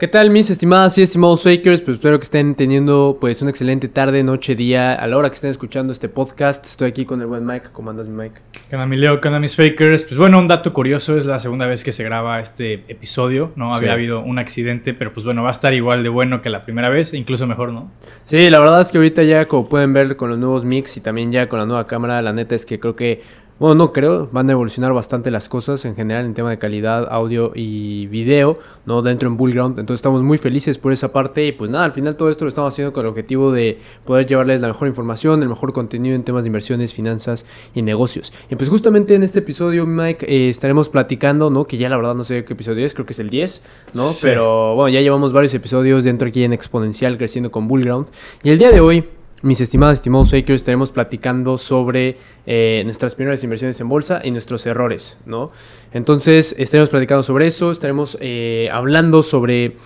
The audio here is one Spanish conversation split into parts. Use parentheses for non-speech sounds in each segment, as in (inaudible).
¿Qué tal mis estimadas y estimados fakers? Pues espero que estén teniendo pues una excelente tarde, noche, día, a la hora que estén escuchando este podcast. Estoy aquí con el buen Mike. ¿Cómo andas, Mike? ¿Qué onda, mi Leo? ¿Qué onda, mis fakers? Pues bueno, un dato curioso, es la segunda vez que se graba este episodio, ¿no? Había Sí. habido un accidente, pero pues bueno, va a estar igual de bueno que la primera vez, incluso mejor, ¿no? Sí, la verdad es que ahorita ya como pueden ver con los nuevos mix y también ya con la nueva cámara, la neta es que creo que, bueno, no creo, van a evolucionar bastante las cosas en general en tema de calidad, audio y video, ¿no? Dentro en Bullground, entonces estamos muy felices por esa parte y pues nada, al final todo esto lo estamos haciendo con el objetivo de poder llevarles la mejor información, el mejor contenido en temas de inversiones, finanzas y negocios. Y pues justamente en este episodio, Mike, eh, estaremos platicando, ¿no? Que ya la verdad no sé qué episodio es, creo que es el 10, ¿no? Sí. Pero bueno, ya llevamos varios episodios dentro aquí en Exponencial creciendo con Bullground. Y el día de hoy, mis estimadas, estimados fakers, estaremos platicando sobre eh, nuestras primeras inversiones en bolsa y nuestros errores, ¿no? Entonces, estaremos platicando sobre eso, estaremos eh, hablando sobre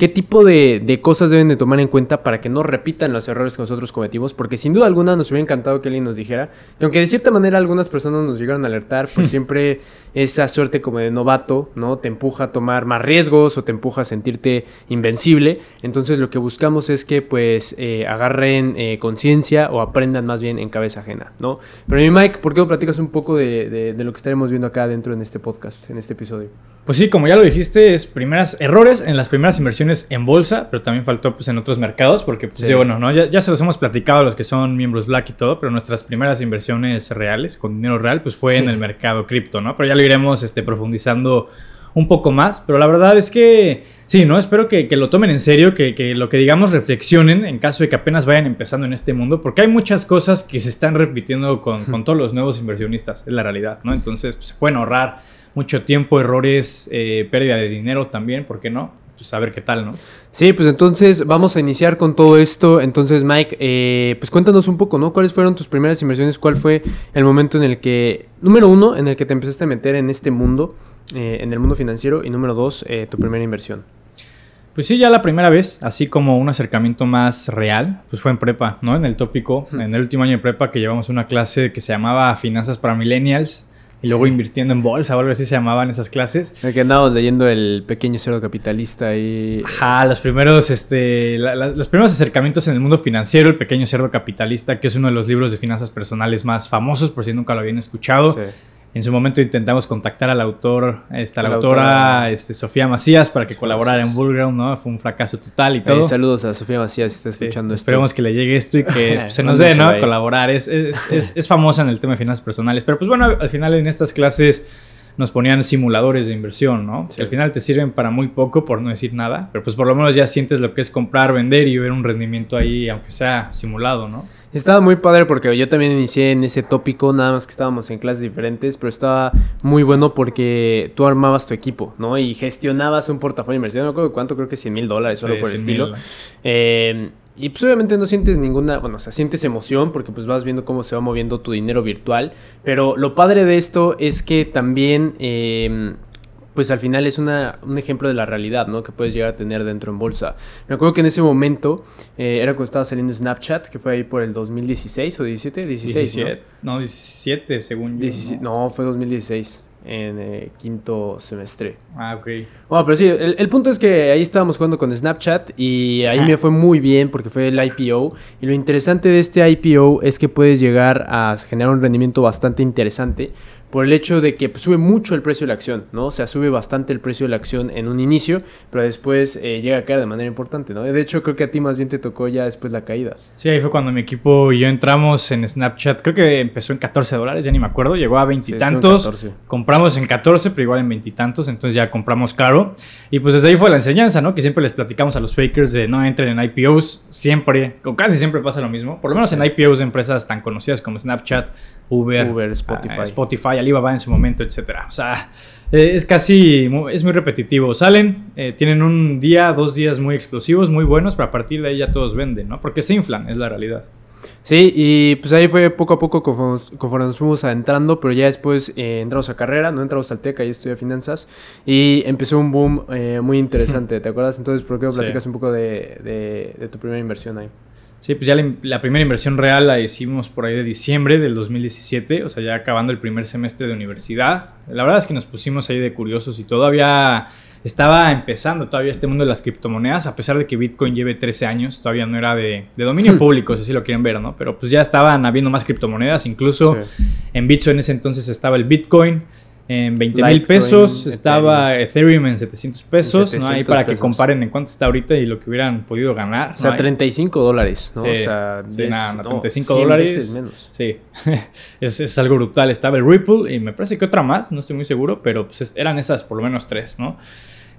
qué tipo de, de cosas deben de tomar en cuenta para que no repitan los errores que nosotros cometimos, porque sin duda alguna nos hubiera encantado que alguien nos dijera, que aunque de cierta manera algunas personas nos llegaron a alertar, pues (laughs) siempre esa suerte como de novato, ¿no? Te empuja a tomar más riesgos o te empuja a sentirte invencible. Entonces lo que buscamos es que pues eh, agarren eh, conciencia o aprendan más bien en cabeza ajena, ¿no? Pero mi Mike, ¿por qué no platicas un poco de, de- de lo que estaremos viendo acá dentro en este podcast, en este episodio? Pues sí, como ya lo dijiste, es primeras errores en las primeras inversiones en bolsa, pero también faltó pues en otros mercados, porque pues Sí. sí, bueno, ¿no? Ya, ya se los hemos platicado a los que son miembros Black y todo, pero nuestras primeras inversiones reales, con dinero real, pues fue en el mercado cripto, ¿no? Pero ya lo iremos este, profundizando un poco más, pero la verdad es que sí, ¿no? Espero que, que lo tomen en serio, que, que lo que digamos reflexionen en caso de que apenas vayan empezando en este mundo, porque hay muchas cosas que se están repitiendo con, con todos los nuevos inversionistas, es la realidad, ¿no? Entonces, pues, se pueden ahorrar mucho tiempo, errores, eh, pérdida de dinero también, ¿por qué no? Pues a ver qué tal, ¿no? Sí, pues entonces vamos a iniciar con todo esto. Entonces, Mike, eh, pues cuéntanos un poco, ¿no? ¿Cuáles fueron tus primeras inversiones? ¿Cuál fue el momento en el que, número uno, en el que te empezaste a meter en este mundo, eh, en el mundo financiero? Y número dos, tu primera inversión. Pues sí, ya la primera vez, así como un acercamiento más real, pues fue en prepa, ¿no? En el tópico, en el último año de prepa que llevamos una clase que se llamaba Finanzas para Millennials y luego invirtiendo en bolsa o algo así se llamaban esas clases. Que andábamos leyendo el pequeño cerdo capitalista y... Ajá, los primeros, este, la- la- los primeros acercamientos en el mundo financiero, El pequeño cerdo capitalista, que es uno de los libros de finanzas personales más famosos, por si nunca lo habían escuchado. Sí. En su momento intentamos contactar al autor, esta, la, La autora, autora. este, Sofía Macías para que colaborara en. Bullground, ¿no? Fue un fracaso total y Eh, todo. saludos a Sofía Macías si está Sí, escuchando esto. esperemos que le llegue esto y que (laughs) pues, se nos dé, ¿no? Colaborar. Es, es, es, (laughs) es famosa en el tema de finanzas personales. Pero pues bueno, al final en estas clases nos ponían simuladores de inversión, ¿no? Sí. Que al final te sirven para muy poco, por no decir nada. Pero pues por lo menos ya sientes lo que es comprar, vender y ver un rendimiento ahí, aunque sea simulado, ¿no? Estaba muy padre porque yo también inicié en ese tópico, nada más que estábamos en clases diferentes, pero estaba muy bueno porque tú armabas tu equipo, ¿no? Y gestionabas un portafolio de inversión, no recuerdo cuánto, creo que 100 mil dólares, solo Sí, por el 100,000. estilo. Eh, y pues obviamente no sientes ninguna, bueno, o sea, sientes emoción porque pues vas viendo cómo se va moviendo tu dinero virtual, pero lo padre de esto es que también... eh, pues al final es una, un ejemplo de la realidad, ¿no? Que puedes llegar a tener dentro en bolsa. Me acuerdo que en ese momento eh, era cuando estaba saliendo Snapchat, que fue ahí por el 2016 o 17, 16, 17. No, 17, según yo. 17 ¿no? no, fue 2016, en eh, quinto semestre. Ah, ok. Bueno, pero sí, el, el punto es que ahí estábamos jugando con Snapchat y ahí me (laughs) fue muy bien porque fue el IPO. Y lo interesante de este IPO es que puedes llegar a generar un rendimiento bastante interesante por el hecho de que pues, sube mucho el precio de la acción, ¿no? O sea, sube bastante el precio de la acción en un inicio, pero después eh, llega a caer de manera importante, ¿no? De hecho, creo que a ti más bien te tocó ya después la caída. Sí, ahí fue cuando mi equipo y yo entramos en Snapchat. Creo que empezó en 14 dólares, ya ni me acuerdo. Llegó a Sí, veintitantos. 14. compramos en 14, pero igual en veintitantos. Entonces ya compramos caro. Y pues desde ahí fue la enseñanza, ¿no? Que siempre les platicamos a los fakers de no entren en IPOs. Siempre, o casi siempre pasa lo mismo. Por lo menos en IPOs de empresas tan conocidas como Snapchat, Uber, Uber, Spotify. ah, Spotify, Alibaba en su momento, etcétera. O sea, eh, es casi, es muy repetitivo. Salen, eh, tienen un día, dos días muy explosivos, muy buenos, pero a partir de ahí ya todos venden, ¿no? Porque se inflan, es la realidad. Sí, y pues ahí fue poco a poco conforme, conforme nos fuimos adentrando, pero ya después eh, entramos a carrera, no entramos al TEC, ahí estudié finanzas, y empezó un boom eh, muy interesante, (laughs) ¿te acuerdas? Entonces, ¿por qué no Sí. platicas un poco de, de- de tu primera inversión ahí? Sí, pues ya la, la primera inversión real la hicimos por ahí de diciembre del 2017, o sea, ya acabando el primer semestre de universidad. La verdad es que nos pusimos ahí de curiosos y todavía estaba empezando todavía este mundo de las criptomonedas, a pesar de que Bitcoin lleve 13 años, todavía no era de, dominio público, si así lo quieren ver, ¿no? Pero pues ya estaban habiendo más criptomonedas, incluso en Bitcoin en ese entonces estaba el Bitcoin, en 20 mil pesos, estaba Ethereum en 700 pesos, ¿no? Ahí para que comparen en cuánto está ahorita y lo que hubieran podido ganar. O sea, 35 dólares, ¿no? Sí, o sea, sí, nada, 35 dólares. Menos. Sí, (laughs) es, es, algo brutal. Estaba el Ripple y me parece que otra más, no estoy muy seguro, pero pues eran esas por lo menos tres, ¿no?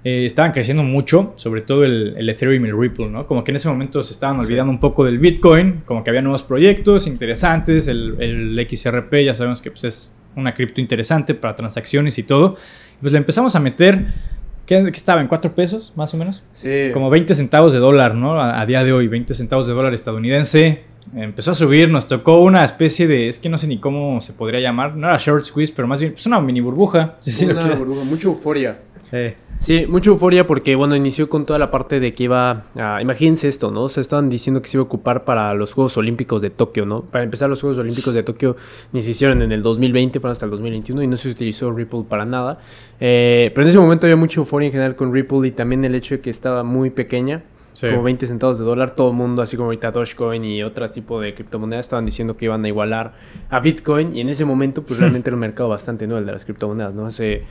Eh, estaban creciendo mucho, sobre todo el, el, Ethereum y el Ripple, ¿no? Como que en ese momento se estaban olvidando un poco del Bitcoin, como que había nuevos proyectos interesantes, el, el XRP ya sabemos que pues, es una cripto interesante para transacciones y todo. Pues le empezamos a meter, ¿qué, estaba? ¿En 4 pesos más o menos? Sí. Como 20 centavos de dólar, ¿no? A, día de hoy, 20 centavos de dólar estadounidense. Empezó a subir, nos tocó una especie de, es que no sé ni cómo se podría llamar, no era short squeeze, pero más bien, pues una mini burbuja. una burbuja, mucha euforia. Sí. Sí, mucha euforia porque, bueno, inició con toda la parte de que iba a... Imagínense esto, ¿no? Se estaban diciendo que se iba a ocupar para los Juegos Olímpicos de Tokio, ¿no? Para empezar, los Juegos Olímpicos de Tokio ni se hicieron en el 2020, fueron hasta el 2021 y no se utilizó Ripple para nada. Eh, pero en ese momento había mucha euforia en general con Ripple y también el hecho de que estaba muy pequeña. Como 20 centavos de dólar, todo el mundo, así como ahorita Dogecoin y otros tipos de criptomonedas, estaban diciendo que iban a igualar a Bitcoin. Y en ese momento, pues (laughs) realmente era un mercado bastante nuevo, el de las criptomonedas, ¿no? Hace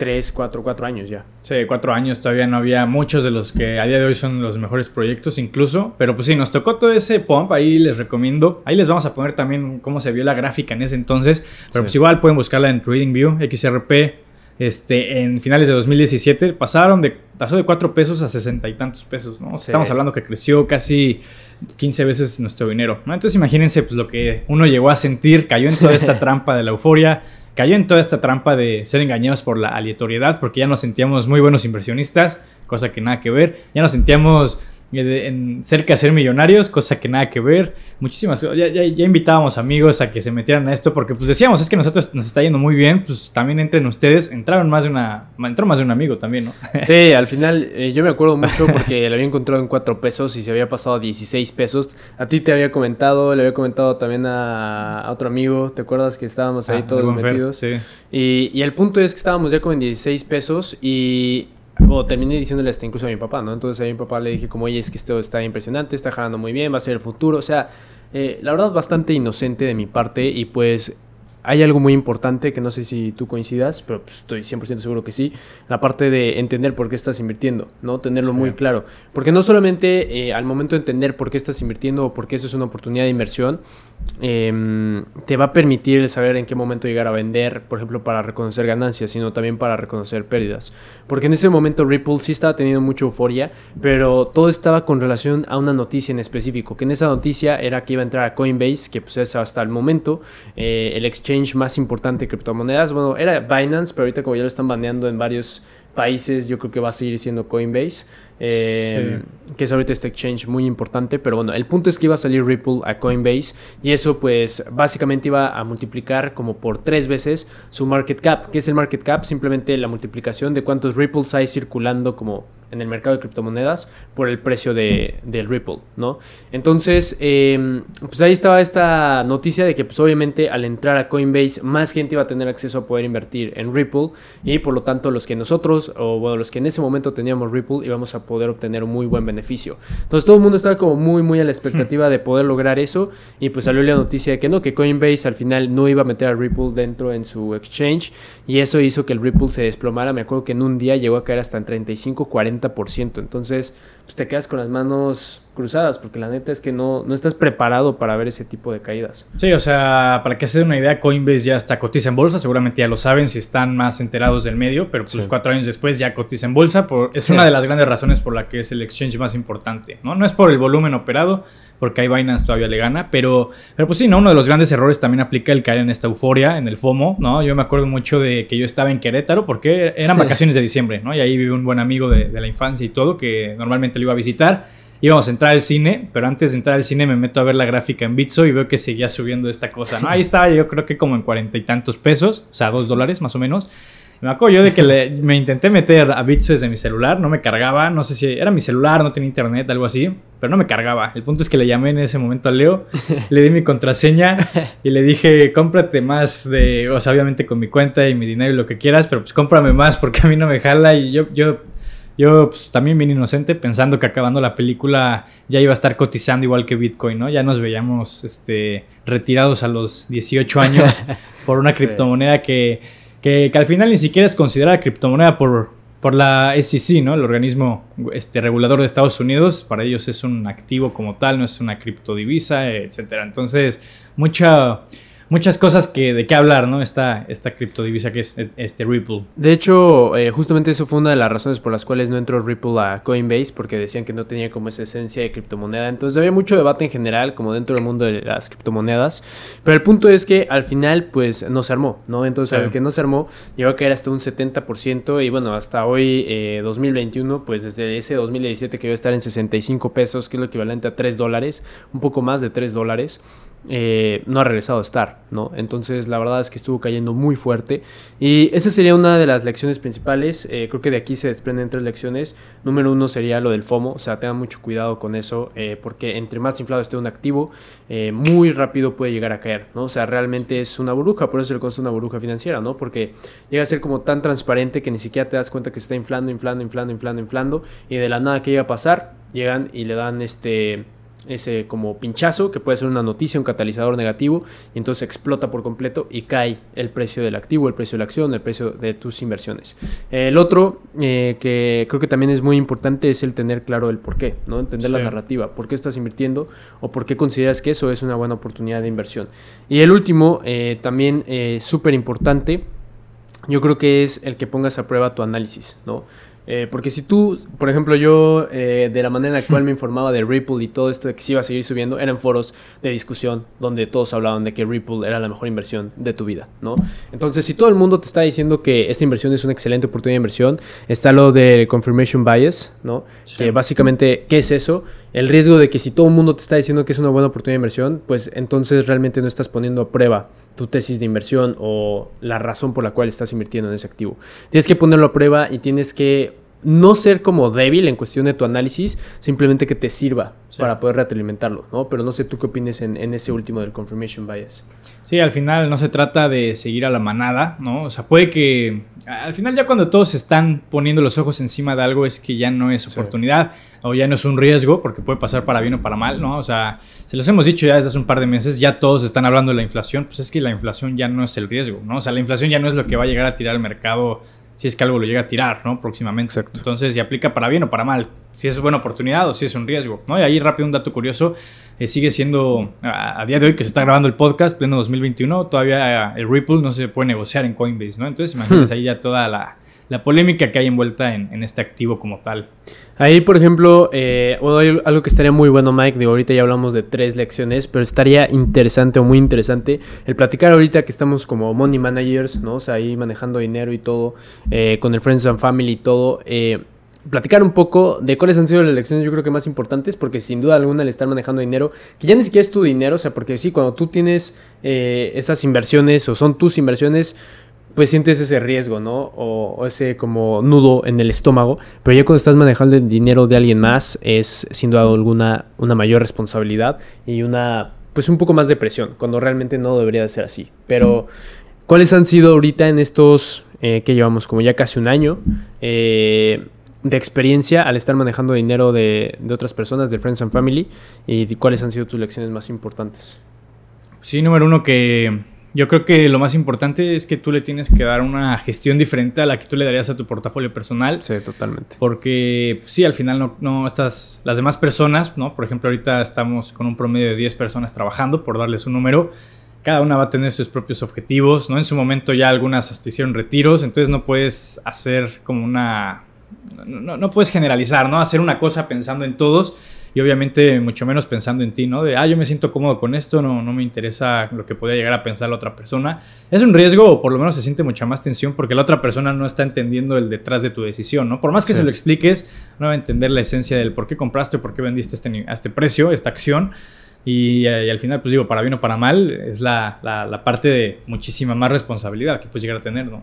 Tres, cuatro, cuatro años ya. Sí, cuatro años todavía no había muchos de los que a día de hoy son los mejores proyectos incluso. Pero pues sí, nos tocó todo ese pump, ahí les recomiendo. Ahí les vamos a poner también cómo se vio la gráfica en ese entonces. Pero pues igual pueden buscarla en TradingView, XRP. Este, en finales de 2017 pasaron de, pasó de cuatro pesos a sesenta y tantos pesos, ¿no? Estamos hablando que creció casi 15 veces nuestro dinero, ¿no? Entonces imagínense pues lo que uno llegó a sentir, cayó en toda esta (laughs) trampa de la euforia, cayó en toda esta trampa de ser engañados por la aleatoriedad, porque ya nos sentíamos muy buenos inversionistas, cosa que nada que ver, ya nos sentíamos en cerca de ser millonarios, cosa que nada que ver. Muchísimas, ya, ya, ya, invitábamos amigos a que se metieran a esto porque pues decíamos, es que nosotros nos está yendo muy bien, pues también entren ustedes, entraron más de una, entró más de un amigo también, ¿no? (laughs) Sí, al final eh, yo me acuerdo mucho porque lo había encontrado en 4 pesos y se había pasado a 16 pesos. A ti te había comentado, le había comentado también a, otro amigo, ¿te acuerdas que estábamos ahí ah, todos metidos? sí. Y, y el punto es que estábamos ya como en 16 pesos y o terminé diciéndole hasta incluso a mi papá, ¿no? Entonces a mi papá le dije como, oye, es que esto está impresionante, está jalando muy bien, va a ser el futuro, o sea, eh, la verdad bastante inocente de mi parte y pues hay algo muy importante que no sé si tú coincidas, pero pues, estoy 100% seguro que sí, la parte de entender por qué estás invirtiendo, ¿no? Tenerlo muy claro. Porque no solamente eh, al momento de entender por qué estás invirtiendo o por qué eso es una oportunidad de inversión, Em, te va a permitir saber en qué momento llegar a vender, por ejemplo, para reconocer ganancias, sino también para reconocer pérdidas. Porque en ese momento Ripple sí estaba teniendo mucha euforia, pero todo estaba con relación a una noticia en específico, que en esa noticia era que iba a entrar a Coinbase, que pues es hasta el momento eh, el exchange más importante de criptomonedas. Bueno, era Binance, pero ahorita como ya lo están baneando en varios países, yo creo que va a seguir siendo Coinbase. Eh, que es ahorita este exchange muy importante, pero bueno, el punto es que iba a salir Ripple a Coinbase y eso pues básicamente iba a multiplicar como por tres veces su market cap. ¿Qué es el market cap? Simplemente la multiplicación de cuántos Ripples hay circulando como en el mercado de criptomonedas por el precio de, del Ripple, ¿no? Entonces, em, pues ahí estaba esta noticia de que pues obviamente al entrar a Coinbase más gente iba a tener acceso a poder invertir en Ripple y por lo tanto los que nosotros, o bueno, los que en ese momento teníamos Ripple íbamos a poder obtener un muy buen beneficio. Entonces todo el mundo estaba como muy, muy a la expectativa de poder lograr eso y pues salió la noticia de que no, que Coinbase al final no iba a meter a Ripple dentro en su exchange y eso hizo que el Ripple se desplomara. Me acuerdo que en un día llegó a caer hasta en 35, 40%. Entonces, pues te quedas con las manos cruzadas, porque la neta es que no, no estás preparado para ver ese tipo de caídas. Sí, o sea, para que se den una idea, Coinbase ya está cotiza en bolsa, seguramente ya lo saben si están más enterados del medio, pero pues cuatro años después ya cotiza en bolsa, por, es una de las grandes razones por la que es el exchange más importante, ¿no? No es por el volumen operado, porque ahí Binance todavía le gana, pero, pero pues sí, ¿no? Uno de los grandes errores también aplica el caer en esta euforia, en el FOMO, ¿no? Yo me acuerdo mucho de que yo estaba en Querétaro, porque eran vacaciones de diciembre, ¿no? Y ahí vive un buen amigo de, de la infancia y todo, que normalmente lo iba a visitar íbamos a entrar al cine, pero antes de entrar al cine me meto a ver la gráfica en Bitso y veo que seguía subiendo esta cosa, ¿no? Ahí estaba yo creo que como en cuarenta y tantos pesos, o sea, dos dólares más o menos. Me acuerdo yo de que me intenté meter a Bitso desde mi celular, no me cargaba, no sé si era mi celular, no tenía internet, algo así. pero no me cargaba. El punto es que le llamé en ese momento a Leo, (laughs) le di mi contraseña y le dije, cómprate más de, o sea, obviamente con mi cuenta y mi dinero y lo que quieras, pero pues cómprame más porque a mí no me jala y yo, yo, yo pues, también bien inocente pensando que acabando la película ya iba a estar cotizando igual que Bitcoin, ¿no? Ya nos veíamos este, retirados a los 18 años (laughs) por una criptomoneda que, que, que al final ni siquiera es considerada criptomoneda por por la SEC, ¿no? El organismo este, regulador de Estados Unidos. Para ellos es un activo como tal, no es una criptodivisa, etcétera. Entonces, mucha muchas cosas que, de qué hablar, ¿no? Esta, esta criptodivisa que es este Ripple. De hecho, eh, justamente eso fue una de las razones por las cuales no entró Ripple a Coinbase, porque decían que no tenía como esa esencia de criptomoneda. Entonces había mucho debate en general, como dentro del mundo de las criptomonedas. Pero el punto es que al final, pues, no se armó, ¿no? Entonces, al que no se armó, llegó a caer hasta un 70%. Y bueno, hasta hoy, 2021, eh, pues desde ese 2017 que iba a estar en 65 pesos, que es lo equivalente a 3 dólares, un poco más de 3 dólares. Eh, no ha regresado a estar, ¿no? Entonces la verdad es que estuvo cayendo muy fuerte. Y esa sería una de las lecciones principales, eh, creo que de aquí se desprenden tres lecciones, número uno sería lo del FOMO, o sea, tengan mucho cuidado con eso, eh, porque entre más inflado esté un activo, muy rápido puede llegar a caer, ¿no? O sea, realmente es una burbuja, por eso le consta una burbuja financiera, ¿no? Porque llega a ser como tan transparente que ni siquiera te das cuenta que está inflando, inflando, inflando, inflando, inflando, y de la nada que llega a pasar, llegan y le dan este ese como pinchazo, que puede ser una noticia, un catalizador negativo, y entonces explota por completo y cae el precio del activo, el precio de la acción, el precio de tus inversiones. El otro, eh, que creo que también es muy importante, es el tener claro el por qué, ¿no? Entender la narrativa, por qué estás invirtiendo o por qué consideras que eso es una buena oportunidad de inversión. Y el último, eh, también eh, súper importante, yo creo que es el que pongas a prueba tu análisis, ¿no? Eh, porque si tú, por ejemplo, yo eh, de la manera en la cual me informaba de Ripple y todo esto de que se iba a seguir subiendo, eran foros de discusión donde todos hablaban de que Ripple era la mejor inversión de tu vida, ¿no? Entonces, si todo el mundo te está diciendo que esta inversión es una excelente oportunidad de inversión, está lo del confirmation bias, ¿no? Que básicamente, ¿qué es eso? El riesgo de que si todo el mundo te está diciendo que es una buena oportunidad de inversión, pues entonces realmente no estás poniendo a prueba tu tesis de inversión o la razón por la cual estás invirtiendo en ese activo. Tienes que ponerlo a prueba y tienes que no ser como débil en cuestión de tu análisis, simplemente que te sirva para poder retroalimentarlo, ¿no? Pero no sé tú qué opinas en, en, ese último del confirmation bias. Sí, al final no se trata de seguir a la manada, ¿no? O sea, puede que al final ya cuando todos están poniendo los ojos encima de algo es que ya no es oportunidad o ya no es un riesgo porque puede pasar para bien o para mal, ¿no? O sea, se los hemos dicho ya desde hace un par de meses, ya todos están hablando de la inflación, pues es que la inflación ya no es el riesgo, ¿no? O sea, la inflación ya no es lo que va a llegar a tirar el mercado si es que algo lo llega a tirar, ¿no? Próximamente. Exacto. Entonces, si aplica para bien o para mal, si es buena oportunidad o si es un riesgo, ¿no? Y ahí rápido un dato curioso, eh, sigue siendo, a, día de hoy que se está grabando el podcast, pleno 2021, todavía el Ripple no se puede negociar en Coinbase, ¿no? Entonces, imagínense hmm. ahí ya toda la, la polémica que hay envuelta en, en, este activo como tal. Ahí, por ejemplo, eh, hay algo que estaría muy bueno, Mike, de ahorita ya hablamos de tres lecciones, pero estaría interesante o muy interesante el platicar ahorita que estamos como money managers, ¿no? O sea, ahí manejando dinero y todo, eh, con el Friends and Family y todo. Eh, platicar un poco de cuáles han sido las lecciones yo creo que más importantes, porque sin duda alguna le estar manejando dinero, que ya ni siquiera es tu dinero, o sea, porque sí, cuando tú tienes esas inversiones o son tus inversiones, pues sientes ese riesgo, ¿no? O, ese como nudo en el estómago. Pero ya cuando estás manejando el dinero de alguien más, es sin duda alguna una mayor responsabilidad y una, pues un poco más de presión, cuando realmente no debería de ser así. Pero, ¿cuáles han sido ahorita en estos eh, que llevamos como ya casi un año eh, de experiencia al estar manejando dinero de, de otras personas, de Friends and Family? ¿Y cuáles han sido tus lecciones más importantes? Sí, número uno que yo creo que lo más importante es que tú le tienes que dar una gestión diferente a la que tú le darías a tu portafolio personal. Sí, totalmente. Porque pues, sí, al final no, no estás, las demás personas, ¿no? Por ejemplo, ahorita estamos con un promedio de 10 personas trabajando, por darles un número. Cada una va a tener sus propios objetivos, ¿no? En su momento ya algunas hasta hicieron retiros, entonces no puedes hacer como una... No, no puedes generalizar, ¿no? Hacer una cosa pensando en todos y obviamente mucho menos pensando en ti, ¿no? De, ah, yo me siento cómodo con esto, no, no me interesa lo que podría llegar a pensar la otra persona. Es un riesgo o por lo menos se siente mucha más tensión porque la otra persona no está entendiendo el detrás de tu decisión, ¿no? Por más que se lo expliques, no va a entender la esencia del por qué compraste por qué vendiste este, a este precio, esta acción. Y, eh, y, al final, pues digo, para bien o para mal, es la, la, la parte de muchísima más responsabilidad que puedes llegar a tener, ¿no?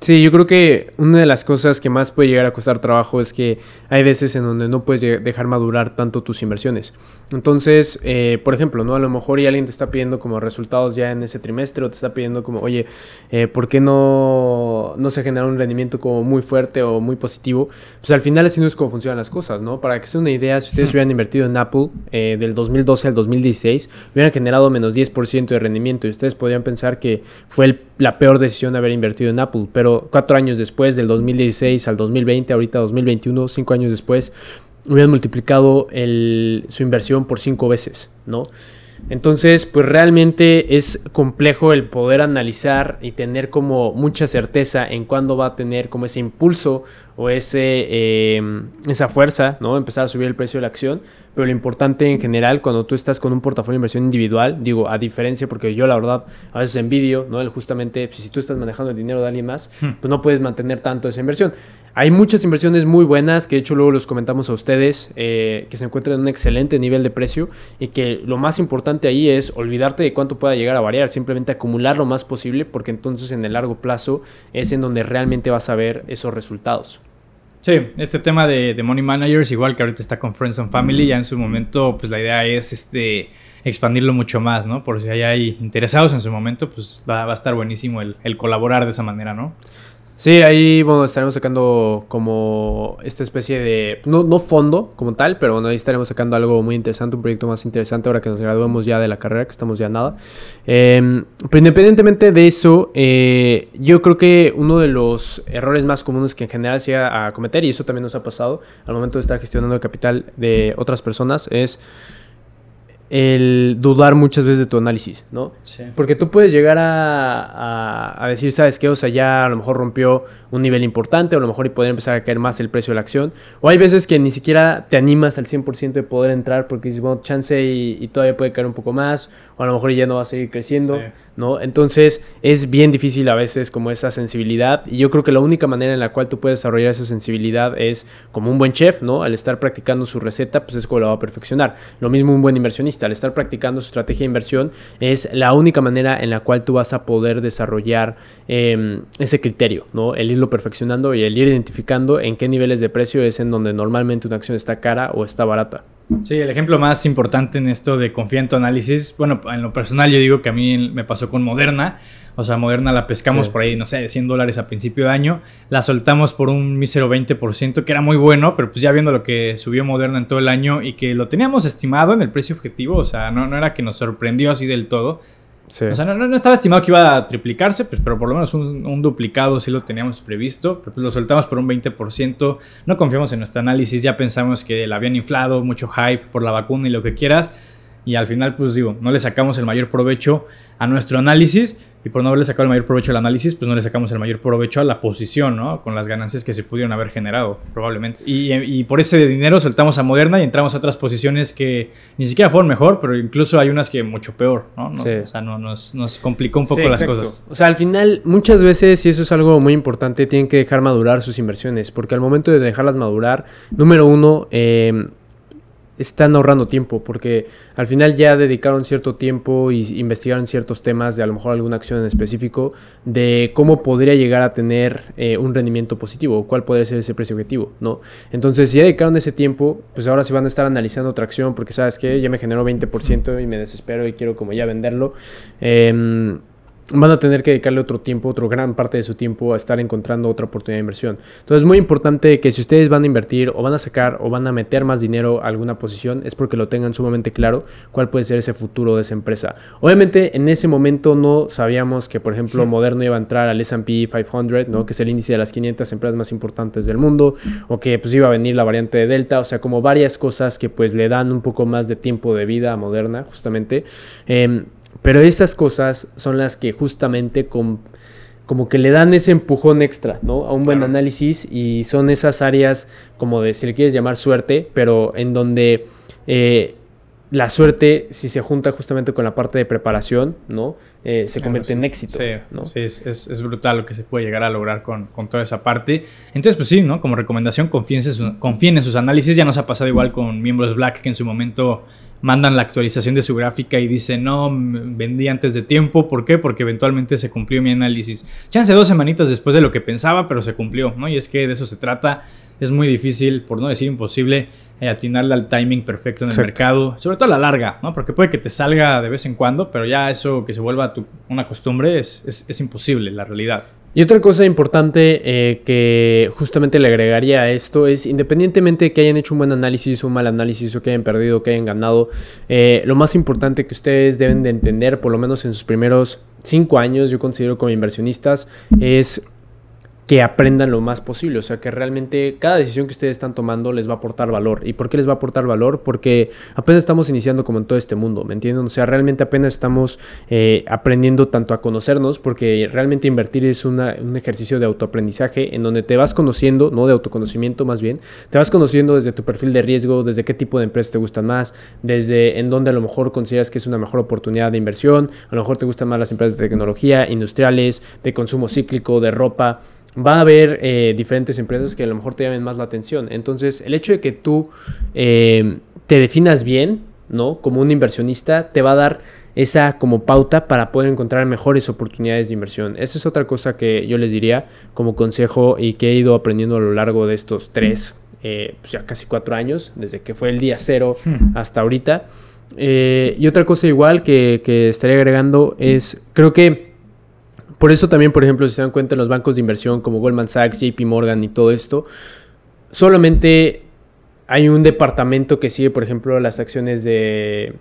Sí, yo creo que una de las cosas que más puede llegar a costar trabajo es que hay veces en donde no puedes dejar madurar tanto tus inversiones. Entonces, eh, por ejemplo, ¿no? A lo mejor ya alguien te está pidiendo como resultados ya en ese trimestre o te está pidiendo como, oye, eh, ¿por qué no, no se genera un rendimiento como muy fuerte o muy positivo? Pues al final así no es como funcionan las cosas, ¿no? Para que sea una idea, si ustedes hubieran invertido en Apple eh, del 2012 al 2016, hubieran generado menos 10% de rendimiento y ustedes podrían pensar que fue la peor decisión de haber invertido en Apple, pero cuatro años después, del 2016 al 2020, ahorita 2021, cinco años después, hubieran multiplicado su inversión por cinco veces, ¿no? Entonces, pues realmente es complejo el poder analizar y tener como mucha certeza en cuándo va a tener como ese impulso o ese, eh, esa fuerza, ¿no? Empezar a subir el precio de la acción. Pero lo importante en general, cuando tú estás con un portafolio de inversión individual, digo, a diferencia, porque yo la verdad a veces envidio, ¿no? El justamente, pues, si tú estás manejando el dinero de alguien más, hmm. pues no puedes mantener tanto esa inversión. Hay muchas inversiones muy buenas que de hecho luego los comentamos a ustedes, eh, que se encuentran en un excelente nivel de precio y que lo más importante ahí es olvidarte de cuánto pueda llegar a variar, simplemente acumular lo más posible porque entonces en el largo plazo es en donde realmente vas a ver esos resultados. Sí, este tema de, Money Managers, igual que ahorita está con Friends and Family, ya en su momento, pues la idea es este expandirlo mucho más, ¿no? Por si hay interesados en su momento, pues va, va a estar buenísimo el, colaborar de esa manera, ¿no? Sí, ahí bueno, estaremos sacando como esta especie de, no, no fondo como tal, pero bueno, ahí estaremos sacando algo muy interesante, un proyecto más interesante ahora que nos graduemos ya de la carrera, que estamos ya nada. Em, pero independientemente de eso, eh, yo creo que uno de los errores más comunes que en general se llega a cometer, y eso también nos ha pasado al momento de estar gestionando el capital de otras personas, es el dudar muchas veces de tu análisis, ¿no? Sí. Porque tú puedes llegar a, a, decir, ¿sabes qué? O sea, ya a lo mejor rompió un nivel importante, o a lo mejor y poder empezar a caer más el precio de la acción. O hay veces que ni siquiera te animas al 100% de poder entrar porque dices, bueno, chance y, y, todavía puede caer un poco más, o a lo mejor ya no va a seguir creciendo. Sí. ¿no? Entonces es bien difícil a veces como esa sensibilidad y yo creo que la única manera en la cual tú puedes desarrollar esa sensibilidad es como un buen chef, ¿no? Al estar practicando su receta, pues es como la va a perfeccionar. Lo mismo un buen inversionista, al estar practicando su estrategia de inversión es la única manera en la cual tú vas a poder desarrollar eh, ese criterio, ¿no? El irlo perfeccionando y el ir identificando en qué niveles de precio es en donde normalmente una acción está cara o está barata. Sí, el ejemplo más importante en esto de confiar en tu análisis, bueno, en lo personal yo digo que a mí me pasó con Moderna, o sea, Moderna la pescamos por ahí, no sé, 100 dólares a principio de año, la soltamos por un mísero 20%, que era muy bueno, pero pues ya viendo lo que subió Moderna en todo el año y que lo teníamos estimado en el precio objetivo, o sea, no, no era que nos sorprendió así del todo, o sea, no, estaba estimado que iba a triplicarse, pues, pero por lo menos un, duplicado sí lo teníamos previsto. Pues, lo soltamos por un 20%. No confiamos en nuestro análisis, ya pensamos que la habían inflado, mucho hype por la vacuna y lo que quieras. Y al final, pues digo, no le sacamos el mayor provecho a nuestro análisis y por no haberle sacado el mayor provecho al análisis, pues no le sacamos el mayor provecho a la posición, ¿no? Con las ganancias que se pudieron haber generado, probablemente. Y, por ese dinero soltamos a Moderna y entramos a otras posiciones que ni siquiera fueron mejor, pero incluso hay unas que mucho peor, ¿no? O sea, no, nos, nos, complicó un poco las cosas. O sea, al final, muchas veces, y eso es algo muy importante, tienen que dejar madurar sus inversiones, porque al momento de dejarlas madurar, número uno, eh, están ahorrando tiempo porque al final ya dedicaron cierto tiempo y investigaron ciertos temas de a lo mejor alguna acción en específico de cómo podría llegar a tener eh, un rendimiento positivo o cuál podría ser ese precio objetivo, ¿no? Entonces, si ya dedicaron ese tiempo, pues ahora sí van a estar analizando otra acción porque sabes que ya me generó 20% y me desespero y quiero como ya venderlo. Eh, van a tener que dedicarle otro tiempo, otra gran parte de su tiempo a estar encontrando otra oportunidad de inversión. Entonces es muy importante que si ustedes van a invertir o van a sacar o van a meter más dinero a alguna posición, es porque lo tengan sumamente claro cuál puede ser ese futuro de esa empresa. Obviamente en ese momento no sabíamos que, por ejemplo, Moderno iba a entrar al S&P 500, ¿no? que es el índice de las 500 empresas más importantes del mundo, o que pues iba a venir la variante de Delta, o sea, como varias cosas que pues le dan un poco más de tiempo de vida a Moderna, justamente. Eh, pero estas cosas son las que justamente como que le dan ese empujón extra, ¿no? A un buen análisis y son esas áreas como de, si le quieres llamar suerte, pero en donde eh, la suerte, si se junta justamente con la parte de preparación, ¿no? eh, se convierte en éxito. Sí, ¿no? sí es, es, es, brutal lo que se puede llegar a lograr con, con, toda esa parte. Entonces, pues sí, ¿no? Como recomendación, confíen en, su, confíen en sus análisis. Ya nos ha pasado igual con miembros Black que en su momento mandan la actualización de su gráfica y dicen, no, vendí antes de tiempo. ¿Por qué? Porque eventualmente se cumplió mi análisis. Chance dos semanitas después de lo que pensaba, pero se cumplió, ¿no? Y es que de eso se trata. Es muy difícil, por no decir imposible, eh, atinarle al timing perfecto en el Exacto. mercado, sobre todo a la larga, ¿no? Porque puede que te salga de vez en cuando, pero ya eso que se vuelva tu, una costumbre es, es, es imposible, la realidad. Y otra cosa importante eh, que justamente le agregaría a esto es, independientemente de que hayan hecho un buen análisis o un mal análisis o que hayan perdido o que hayan ganado, eh, lo más importante que ustedes deben de entender, por lo menos en sus primeros cinco años, yo considero como inversionistas, es que aprendan lo más posible, o sea, que realmente cada decisión que ustedes están tomando les va a aportar valor. ¿Y por qué les va a aportar valor? Porque apenas estamos iniciando como en todo este mundo, ¿me entienden? O sea, realmente apenas estamos eh, aprendiendo tanto a conocernos, porque realmente invertir es una, un ejercicio de autoaprendizaje en donde te vas conociendo, no de autoconocimiento más bien, te vas conociendo desde tu perfil de riesgo, desde qué tipo de empresas te gustan más, desde en donde a lo mejor consideras que es una mejor oportunidad de inversión, a lo mejor te gustan más las empresas de tecnología, industriales, de consumo cíclico, de ropa va a haber eh, diferentes empresas que a lo mejor te llamen más la atención. Entonces, el hecho de que tú eh, te definas bien, ¿no? Como un inversionista, te va a dar esa como pauta para poder encontrar mejores oportunidades de inversión. Esa es otra cosa que yo les diría como consejo y que he ido aprendiendo a lo largo de estos tres, eh, pues ya casi cuatro años, desde que fue el día cero hmm. hasta ahorita. Y otra cosa igual que, que estaría agregando es, creo que por eso también, por ejemplo, si se dan cuenta en los bancos de inversión como Goldman Sachs, JP Morgan y todo esto, solamente hay un departamento que sigue, por ejemplo, las acciones de,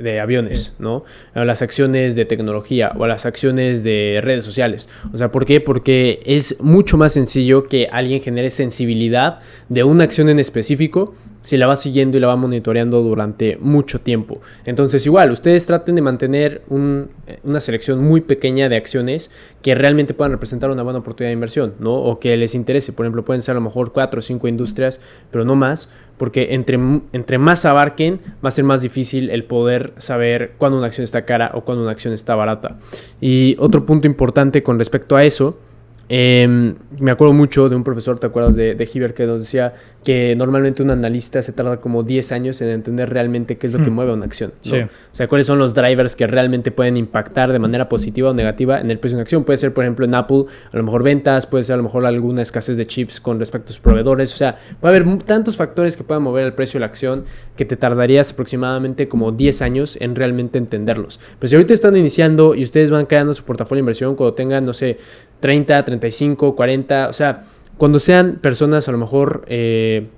de aviones, ¿no? O las acciones de tecnología o las acciones de redes sociales. O sea, ¿por qué? Porque es mucho más sencillo que alguien genere sensibilidad de una acción en específico si la va siguiendo y la va monitoreando durante mucho tiempo. Entonces igual, ustedes traten de mantener un, una selección muy pequeña de acciones que realmente puedan representar una buena oportunidad de inversión, ¿no? O que les interese. Por ejemplo, pueden ser a lo mejor cuatro o cinco industrias, pero no más, porque entre, entre más abarquen, va a ser más difícil el poder saber cuándo una acción está cara o cuándo una acción está barata. Y otro punto importante con respecto a eso, eh, me acuerdo mucho de un profesor, ¿te acuerdas de, de Hiver que nos decía que normalmente un analista se tarda como 10 años en entender realmente qué es lo que hmm. mueve una acción? ¿no? Sí. O sea, cuáles son los drivers que realmente pueden impactar de manera positiva o negativa en el precio de una acción. Puede ser, por ejemplo, en Apple, a lo mejor ventas, puede ser a lo mejor alguna escasez de chips con respecto a sus proveedores. O sea, puede haber tantos factores que puedan mover el precio de la acción que te tardarías aproximadamente como 10 años en realmente entenderlos. Pero si ahorita están iniciando y ustedes van creando su portafolio de inversión cuando tengan, no sé, 30, 35, 40, o sea, cuando sean personas a lo mejor eh,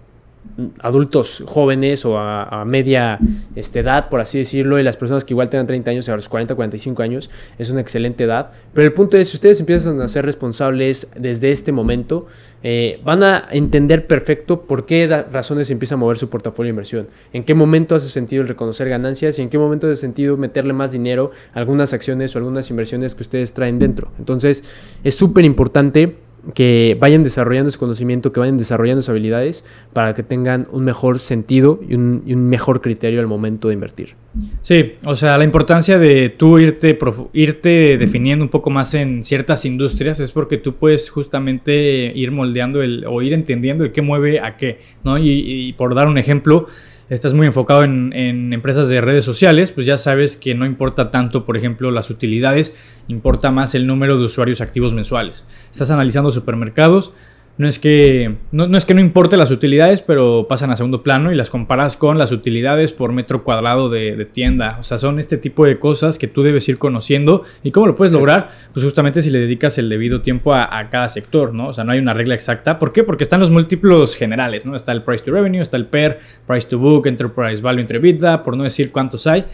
adultos jóvenes o a, media este, edad, por así decirlo, y las personas que igual tengan 30 años a los 40, 45 años, es una excelente edad. Pero el punto es, si ustedes empiezan a ser responsables desde este momento, eh, van a entender perfecto por qué razones empieza a mover su portafolio de inversión, en qué momento hace sentido el reconocer ganancias y en qué momento hace sentido meterle más dinero a algunas acciones o algunas inversiones que ustedes traen dentro. Entonces, es súper importante que vayan desarrollando ese conocimiento, que vayan desarrollando esas habilidades para que tengan un mejor sentido y un, mejor criterio al momento de invertir. Sí, o sea, la importancia de tú irte, irte definiendo un poco más en ciertas industrias es porque tú puedes justamente ir moldeando el, o ir entendiendo el qué mueve a qué, ¿no? Y por dar un ejemplo, estás muy enfocado en, en, empresas de redes sociales, pues ya sabes que no importa tanto, por ejemplo, las utilidades, importa más el número de usuarios activos mensuales. Estás analizando supermercados, no es que no, no, es que no importe las utilidades, pero pasan a segundo plano y las comparas con las utilidades por metro cuadrado de, de tienda. O sea, son este tipo de cosas que tú debes ir conociendo. ¿Y cómo lo puedes lograr? Pues justamente si le dedicas el debido tiempo a, a, cada sector, ¿no? O sea, no hay una regla exacta. ¿Por qué? Porque están los múltiplos generales, ¿no? Está el price to revenue, está el PER, price to book, enterprise value entre EBITDA, por no decir cuántos hay.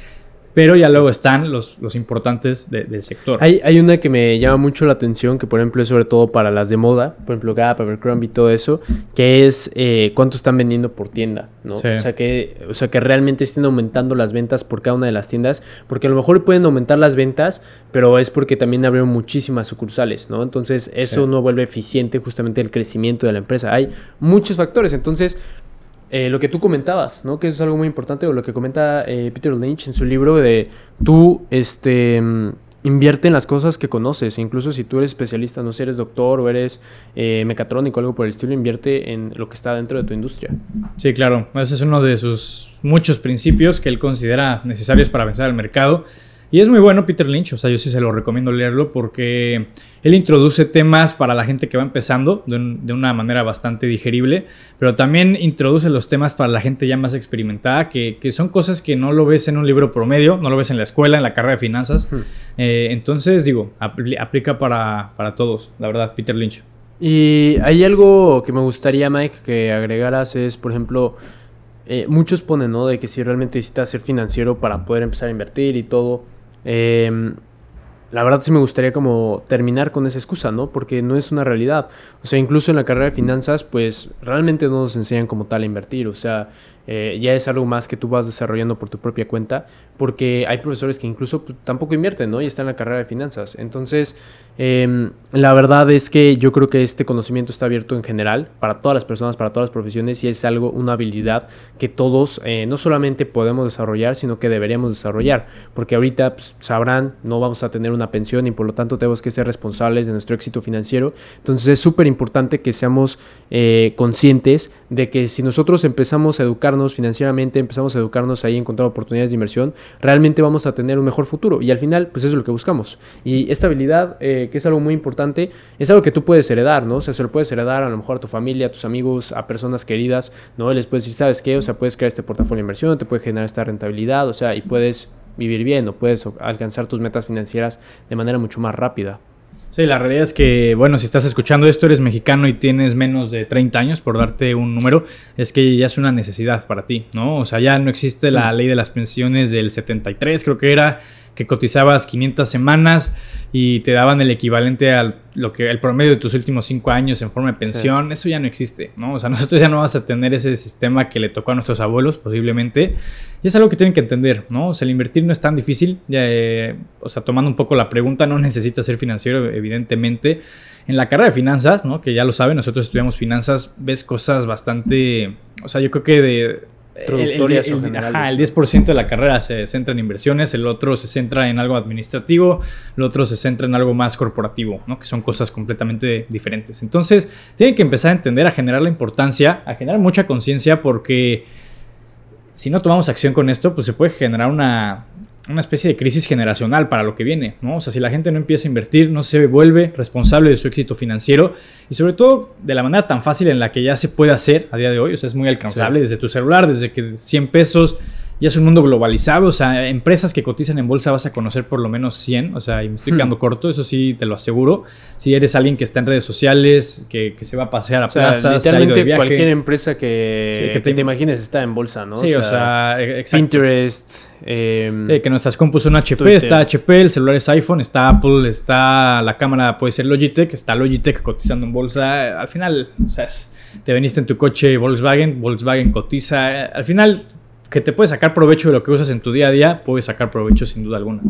Pero ya luego están los, los importantes de, del sector. Hay, hay, una que me llama mucho la atención, que por ejemplo es sobre todo para las de moda, por ejemplo Gap, Abercrombie y todo eso, que es eh, cuánto están vendiendo por tienda, ¿no? Sí. O, sea que, o sea que realmente estén aumentando las ventas por cada una de las tiendas, porque a lo mejor pueden aumentar las ventas, pero es porque también abrieron muchísimas sucursales, ¿no? Entonces eso sí. no vuelve eficiente justamente el crecimiento de la empresa. Hay muchos factores, entonces eh, lo que tú comentabas, ¿no? Que eso es algo muy importante, o lo que comenta eh, Peter Lynch en su libro de tú, este, invierte en las cosas que conoces. Incluso si tú eres especialista, no sé, eres doctor o eres eh, mecatrónico o algo por el estilo, invierte en lo que está dentro de tu industria. Sí, claro. Ese es uno de sus muchos principios que él considera necesarios para vencer al mercado. Y es muy bueno Peter Lynch, o sea, yo sí se lo recomiendo leerlo porque él introduce temas para la gente que va empezando de, una manera bastante digerible, pero también introduce los temas para la gente ya más experimentada, que, son cosas que no lo ves en un libro promedio, no lo ves en la escuela, en la carrera de finanzas. Eh, entonces, digo, aplica para, todos, la verdad, Peter Lynch. Y hay algo que me gustaría, Mike, que agregaras, es, por ejemplo, eh, muchos ponen, ¿no? De que si realmente necesitas ser financiero para poder empezar a invertir y todo. Eh, la verdad sí me gustaría como terminar con esa excusa, ¿no? Porque no es una realidad. O sea, incluso en la carrera de finanzas, pues realmente no nos enseñan como tal a invertir. O sea, eh, ya es algo más que tú vas desarrollando por tu propia cuenta, porque hay profesores que incluso pues, tampoco invierten, ¿no? Y están en la carrera de finanzas. Entonces, em, la verdad es que yo creo que este conocimiento está abierto en general para todas las personas, para todas las profesiones, y es algo, una habilidad que todos eh, no solamente podemos desarrollar, sino que deberíamos desarrollar, porque ahorita pues, sabrán, no vamos a tener una pensión y por lo tanto tenemos que ser responsables de nuestro éxito financiero. Entonces, es súper importante que seamos eh, conscientes de que si nosotros empezamos a educarnos financieramente, empezamos a educarnos ahí, encontrar oportunidades de inversión, realmente vamos a tener un mejor futuro. Y al final, pues eso es lo que buscamos. Y esta habilidad, eh, que es algo muy importante, es algo que tú puedes heredar, ¿no? O sea, se lo puedes heredar a lo mejor a tu familia, a tus amigos, a personas queridas, ¿no? Les puedes decir, ¿sabes qué? O sea, puedes crear este portafolio de inversión, te puede generar esta rentabilidad, o sea, y puedes vivir bien o puedes alcanzar tus metas financieras de manera mucho más rápida. Sí, la realidad es que, bueno, si estás escuchando esto, eres mexicano y tienes menos de 30 años, por darte un número, es que ya es una necesidad para ti, ¿no? O sea, ya no existe la ley de las pensiones del 73, creo que era, que cotizabas 500 semanas y te daban el equivalente al lo que el promedio de tus últimos cinco años en forma de pensión, eso ya no existe, ¿no? O sea, nosotros ya no vamos a tener ese sistema que le tocó a nuestros abuelos, posiblemente. Y es algo que tienen que entender, ¿no? O sea, el invertir no es tan difícil. Eh, o sea, tomando un poco la pregunta, no necesitas ser financiero, evidentemente. En la carrera de finanzas, ¿no? Que ya lo saben, nosotros estudiamos finanzas, ves cosas bastante... O sea, yo creo que de el, 10% de la carrera se centra en inversiones, el otro se centra en algo administrativo, el otro se centra en algo más corporativo, ¿no? que son cosas completamente diferentes. Entonces, tienen que empezar a entender, a generar la importancia, a generar mucha conciencia, porque si no tomamos acción con esto, pues se puede generar una, una especie de crisis generacional para lo que viene, ¿no? O sea, si la gente no empieza a invertir, no se vuelve responsable de su éxito financiero y sobre todo de la manera tan fácil en la que ya se puede hacer a día de hoy, o sea, es muy alcanzable desde tu celular, desde que 100 pesos ya es un mundo globalizado, o sea, empresas que cotizan en bolsa vas a conocer por lo menos 100, o sea, y me estoy hmm. quedando corto, eso sí te lo aseguro. Si eres alguien que está en redes sociales, que, se va a pasear a plazas, literalmente cualquier empresa que, que te, imagines está en bolsa, ¿no? Sí, o sea, e, Pinterest. Em, sí, que nuestras compus son HP, está HP, el celular es iPhone, está Apple, está la cámara puede ser Logitech, está Logitech cotizando en bolsa. Al final, o sea, te veniste en tu coche Volkswagen, Volkswagen cotiza. Al final que te puedes sacar provecho de lo que usas en tu día a día, puedes sacar provecho sin duda alguna.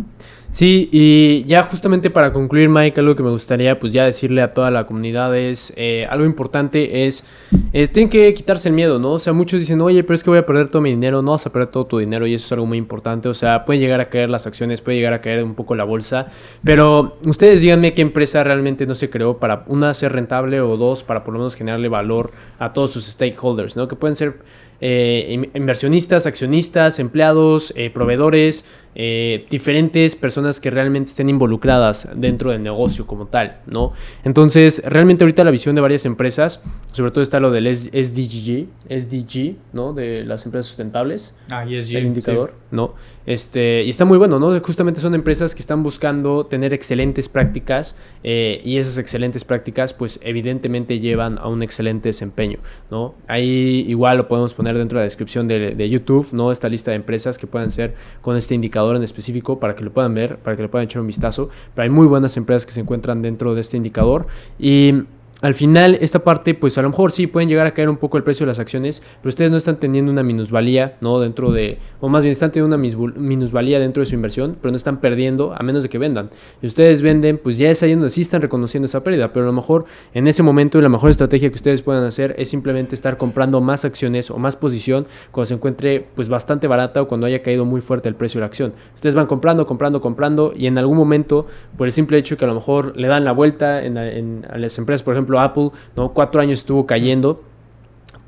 Sí, y ya justamente para concluir, Mike, algo que me gustaría pues ya decirle a toda la comunidad es, eh, algo importante es, eh, tienen que quitarse el miedo, ¿no? O sea, muchos dicen, oye, pero es que voy a perder todo mi dinero, no vas a perder todo tu dinero y eso es algo muy importante, o sea, pueden llegar a caer las acciones, puede llegar a caer un poco la bolsa, pero ustedes díganme qué empresa realmente no se creó para, una, ser rentable o dos, para por lo menos generarle valor a todos sus stakeholders, ¿no? Que pueden ser eh, inversionistas, accionistas, empleados, eh, proveedores, eh, diferentes personas que realmente estén involucradas dentro del negocio como tal, ¿no? Entonces, realmente ahorita la visión de varias empresas, sobre todo está lo del SDG, SDG, ¿no? De las empresas sustentables. Ah, ESG. El indicador, ¿no? Este, y está muy bueno, ¿no? Justamente son empresas que están buscando tener excelentes prácticas eh, y esas excelentes prácticas, pues evidentemente llevan a un excelente desempeño, ¿no? Ahí igual lo podemos poner dentro de la descripción de, de YouTube, ¿no? Esta lista de empresas que puedan ser con este indicador en específico para que lo puedan ver, para que le puedan echar un vistazo. Pero hay muy buenas empresas que se encuentran dentro de este indicador. Y al final esta parte, pues a lo mejor sí pueden llegar a caer un poco el precio de las acciones, pero ustedes no están teniendo una minusvalía, ¿no? Dentro de, o más bien están teniendo una minusvalía dentro de su inversión, pero no están perdiendo a menos de que vendan. Y ustedes venden, pues ya es ahí donde sí están reconociendo esa pérdida, pero a lo mejor en ese momento la mejor estrategia que ustedes pueden hacer es simplemente estar comprando más acciones o más posición cuando se encuentre pues bastante barata o cuando haya caído muy fuerte el precio de la acción. Ustedes van comprando, comprando, comprando y en algún momento, por el simple hecho que a lo mejor le dan la vuelta en, en a las empresas, por ejemplo, Apple, ¿no? Cuatro años estuvo cayendo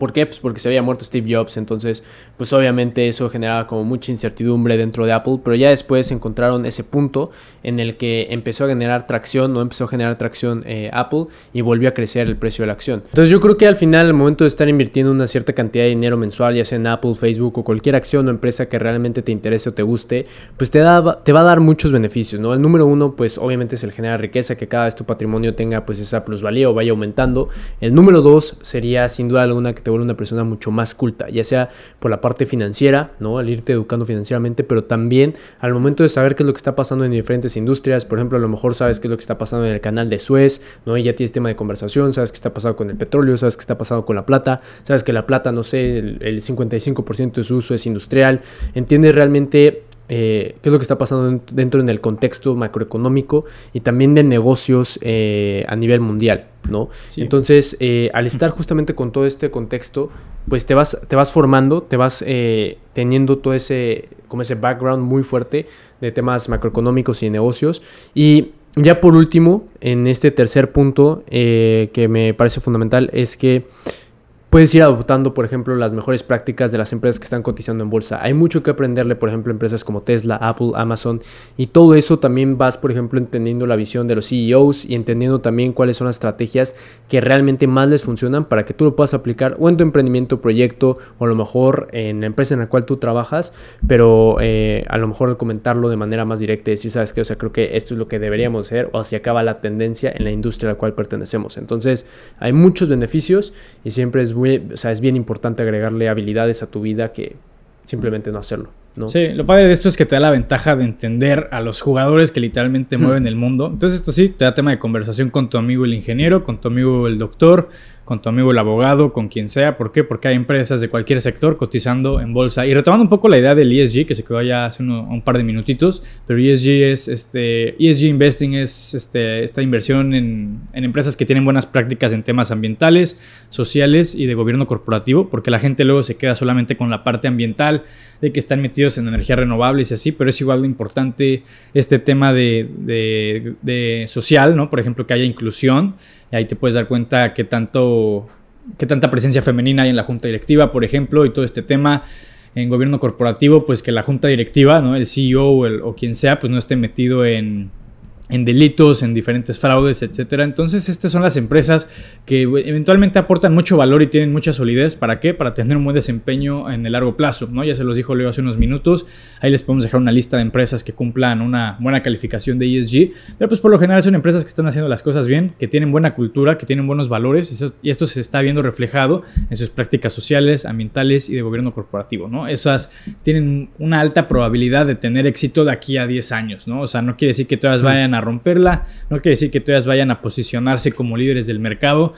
¿Por qué? Pues porque se había muerto Steve Jobs, entonces pues obviamente eso generaba como mucha incertidumbre dentro de Apple, pero ya después encontraron ese punto en el que empezó a generar tracción, no empezó a generar tracción eh, Apple y volvió a crecer el precio de la acción. Entonces yo creo que al final, al momento de estar invirtiendo una cierta cantidad de dinero mensual, ya sea en Apple, Facebook o cualquier acción o empresa que realmente te interese o te guste, pues te, da, te va a dar muchos beneficios, ¿no? El número uno, pues obviamente es el generar riqueza, que cada vez tu patrimonio tenga pues esa plusvalía o vaya aumentando. El número dos sería sin duda alguna que te vuelve una persona mucho más culta, ya sea por la parte financiera, ¿no? Al irte educando financieramente, pero también al momento de saber qué es lo que está pasando en diferentes industrias, por ejemplo, a lo mejor sabes qué es lo que está pasando en el canal de Suez, ¿no? Y ya tienes tema de conversación, sabes qué está pasando con el petróleo, sabes qué está pasando con la plata, sabes que la plata, no sé, el, el 55% de su uso es industrial, entiendes realmente eh, qué es lo que está pasando dentro en el contexto macroeconómico y también de negocios eh, a nivel mundial, ¿no? Entonces, eh, al estar justamente con todo este contexto, pues te vas, te vas formando, te vas teniendo todo ese, como ese background muy fuerte de temas macroeconómicos y de negocios. Y ya por último, en este tercer punto que me parece fundamental, es que puedes ir adoptando, por ejemplo, las mejores prácticas de las empresas que están cotizando en bolsa. Hay mucho que aprenderle, por ejemplo, empresas como Tesla, Apple, Amazon, y todo eso también vas, por ejemplo, entendiendo la visión de los CEOs y entendiendo también cuáles son las estrategias que realmente más les funcionan para que tú lo puedas aplicar o en tu emprendimiento, proyecto, o a lo mejor en la empresa en la cual tú trabajas, pero eh, a lo mejor al comentarlo de manera más directa y decir, ¿sabes qué? O sea, creo que esto es lo que deberíamos hacer o así acaba la tendencia en la industria a la cual pertenecemos. Entonces, hay muchos beneficios y siempre es es bien importante agregarle habilidades a tu vida que simplemente no hacerlo. ¿No? Sí, lo padre de esto es que te da la ventaja de entender a los jugadores que literalmente mueven el mundo. Entonces esto sí, te da tema de conversación con tu amigo el ingeniero, con tu amigo el doctor, con tu amigo el abogado, con quien sea. ¿Por qué? Porque hay empresas de cualquier sector cotizando en bolsa. Y retomando un poco la idea del ESG, que se quedó ya hace un par de minutitos, pero ESG es este, ESG Investing es este, esta inversión en, en, empresas que tienen buenas prácticas en temas ambientales, sociales y de gobierno corporativo, porque la gente luego se queda solamente con la parte ambiental, de que están metidos en energías renovables y así, pero es igual de importante este tema de, de, social, ¿no? Por ejemplo, que haya inclusión y ahí te puedes dar cuenta qué tanto, qué tanta presencia femenina hay en la junta directiva, por ejemplo, y todo este tema en gobierno corporativo, pues que la junta directiva, ¿no? el CEO o quien sea, pues no esté metido en en delitos, en diferentes fraudes, etcétera. Entonces, estas son las empresas que eventualmente aportan mucho valor y tienen mucha solidez. ¿Para qué? Para tener un buen desempeño en el largo plazo, ¿no? Ya se los dijo Leo hace unos minutos. Ahí les podemos dejar una lista de empresas que cumplan una buena calificación de ESG. Pero pues por lo general son empresas que están haciendo las cosas bien, que tienen buena cultura, que tienen buenos valores y, esto se está viendo reflejado en sus prácticas sociales, ambientales y de gobierno corporativo, ¿no? Esas tienen una alta probabilidad de tener éxito de aquí a 10 años, ¿no? O sea, no quiere decir que todas vayan a romperla. No quiere decir que todas vayan a posicionarse como líderes del mercado.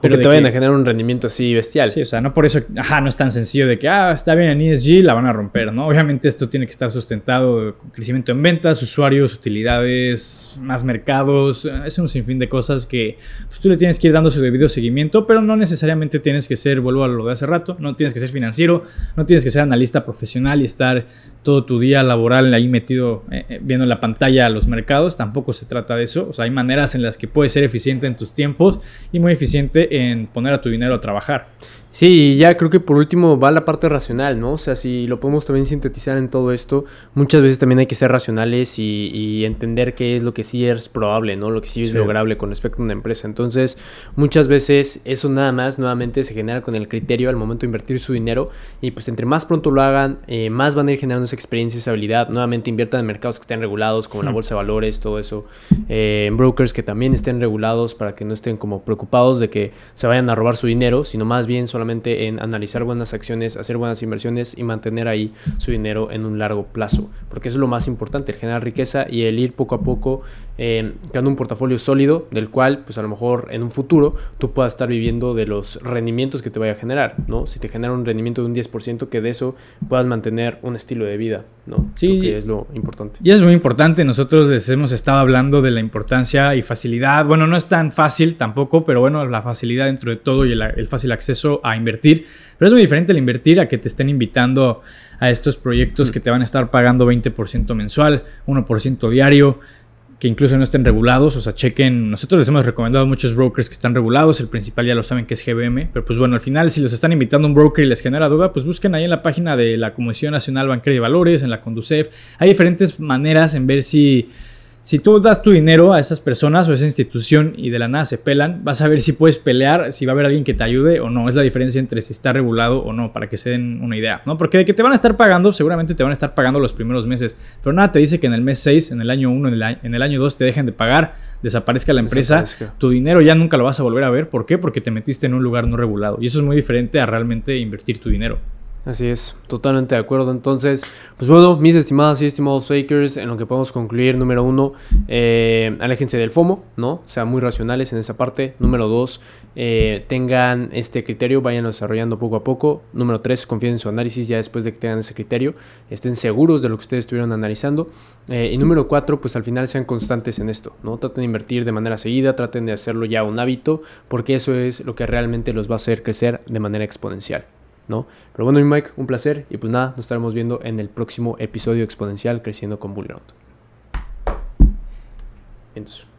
Pero que te vayan a generar un rendimiento así bestial. Sí, o sea, no por eso, ajá, no es tan sencillo de que, ah, está bien en ESG, la van a romper, ¿no? Obviamente esto tiene que estar sustentado con crecimiento en ventas, usuarios, utilidades, más mercados, es un sinfín de cosas que pues, tú le tienes que ir dando su debido seguimiento, pero no necesariamente tienes que ser, vuelvo a lo de hace rato, no tienes que ser financiero, no tienes que ser analista profesional y estar todo tu día laboral ahí metido eh, eh, viendo en la pantalla a los mercados, tampoco se trata de eso, o sea, hay maneras en las que puedes ser eficiente en tus tiempos y muy eficiente en poner a tu dinero a trabajar. Sí, ya creo que por último va la parte racional, ¿no? O sea, si lo podemos también sintetizar en todo esto, muchas veces también hay que ser racionales y, entender qué es lo que sí es probable, ¿no? Lo que sí es lograble con respecto a una empresa. Entonces, muchas veces eso nada más nuevamente se genera con el criterio al momento de invertir su dinero y pues entre más pronto lo hagan, eh, más van a ir generando esa experiencia, esa habilidad. Nuevamente inviertan en mercados que estén regulados, como la bolsa de valores, todo eso. Eh, en brokers que también estén regulados para que no estén como preocupados de que se vayan a robar su dinero, sino más bien son solamente en analizar buenas acciones, hacer buenas inversiones y mantener ahí su dinero en un largo plazo, porque eso es lo más importante, el generar riqueza y el ir poco a poco eh, creando un portafolio sólido del cual, pues a lo mejor en un futuro tú puedas estar viviendo de los rendimientos que te vaya a generar, ¿no? Si te genera un rendimiento de un 10%, que de eso puedas mantener un estilo de vida, ¿no? Sí. que es lo importante. Y es muy importante, nosotros les hemos estado hablando de la importancia y facilidad, bueno, no es tan fácil tampoco, pero bueno, la facilidad dentro de todo y el, fácil acceso a invertir, pero es muy diferente el invertir a que te estén invitando a estos proyectos mm. que te van a estar pagando 20% mensual, 1% diario, que incluso no estén regulados, o sea, chequen, nosotros les hemos recomendado muchos brokers que están regulados, el principal ya lo saben que es GBM, pero pues bueno, al final si los están invitando a un broker y les genera duda, pues busquen ahí en la página de la Comisión Nacional Bancaria de Valores, en la Conducef, hay diferentes maneras en ver si si tú das tu dinero a esas personas o a esa institución y de la nada se pelan, vas a ver si puedes pelear, si va a haber alguien que te ayude o no. Es la diferencia entre si está regulado o no, para que se den una idea, ¿no? Porque de que te van a estar pagando, seguramente te van a estar pagando los primeros meses, pero nada te dice que en el mes 6, en el año 1, en el año, 2 te dejen de pagar, desaparezca la empresa, tu dinero ya nunca lo vas a volver a ver. ¿Por qué? Porque te metiste en un lugar no regulado. Y eso es muy diferente a realmente invertir tu dinero. Así es, totalmente de acuerdo. Entonces, pues bueno, mis estimadas y estimados fakers, en lo que podemos concluir, número uno, eh, aléjense del FOMO, ¿no? Sean muy racionales en esa parte. Número dos, eh, tengan este criterio, vayan desarrollando poco a poco. Número tres, confíen en su análisis ya después de que tengan ese criterio. Estén seguros de lo que ustedes estuvieron analizando. Eh, y número cuatro, pues al final sean constantes en esto, ¿no? Traten de invertir de manera seguida, traten de hacerlo ya un hábito, porque eso es lo que realmente los va a hacer crecer de manera exponencial. ¿No? Pero bueno, mi Mike, un placer y pues nada, nos estaremos viendo en el próximo episodio exponencial Creciendo con Bullground. Entonces.